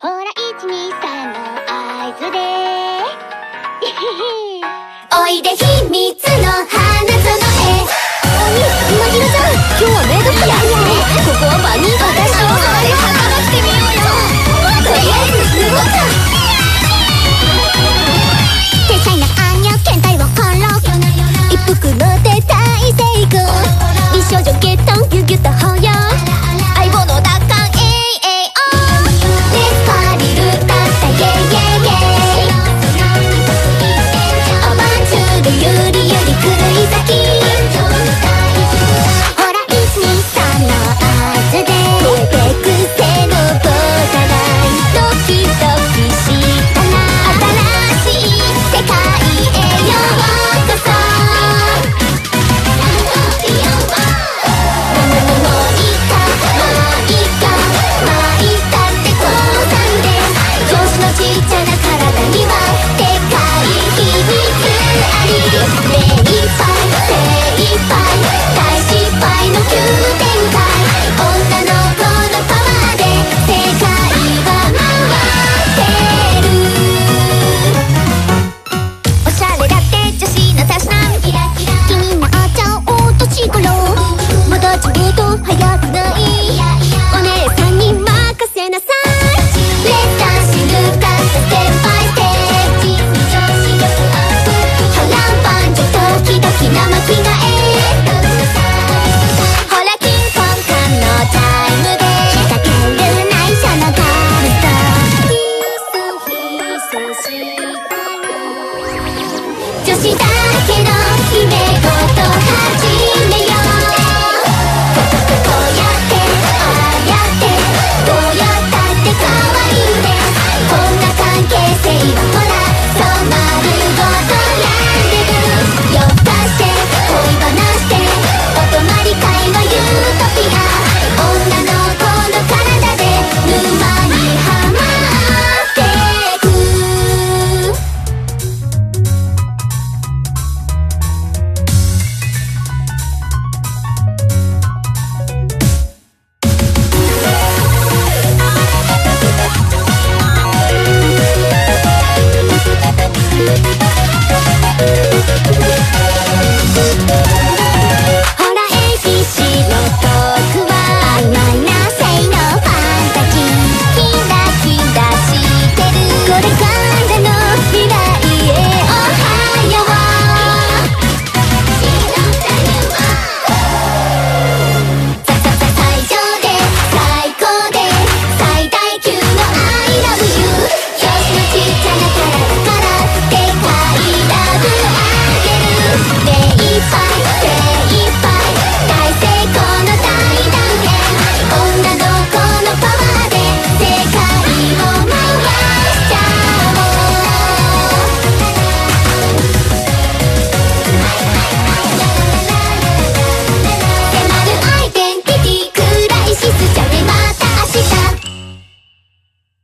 ほら123の合図で。おいで秘密の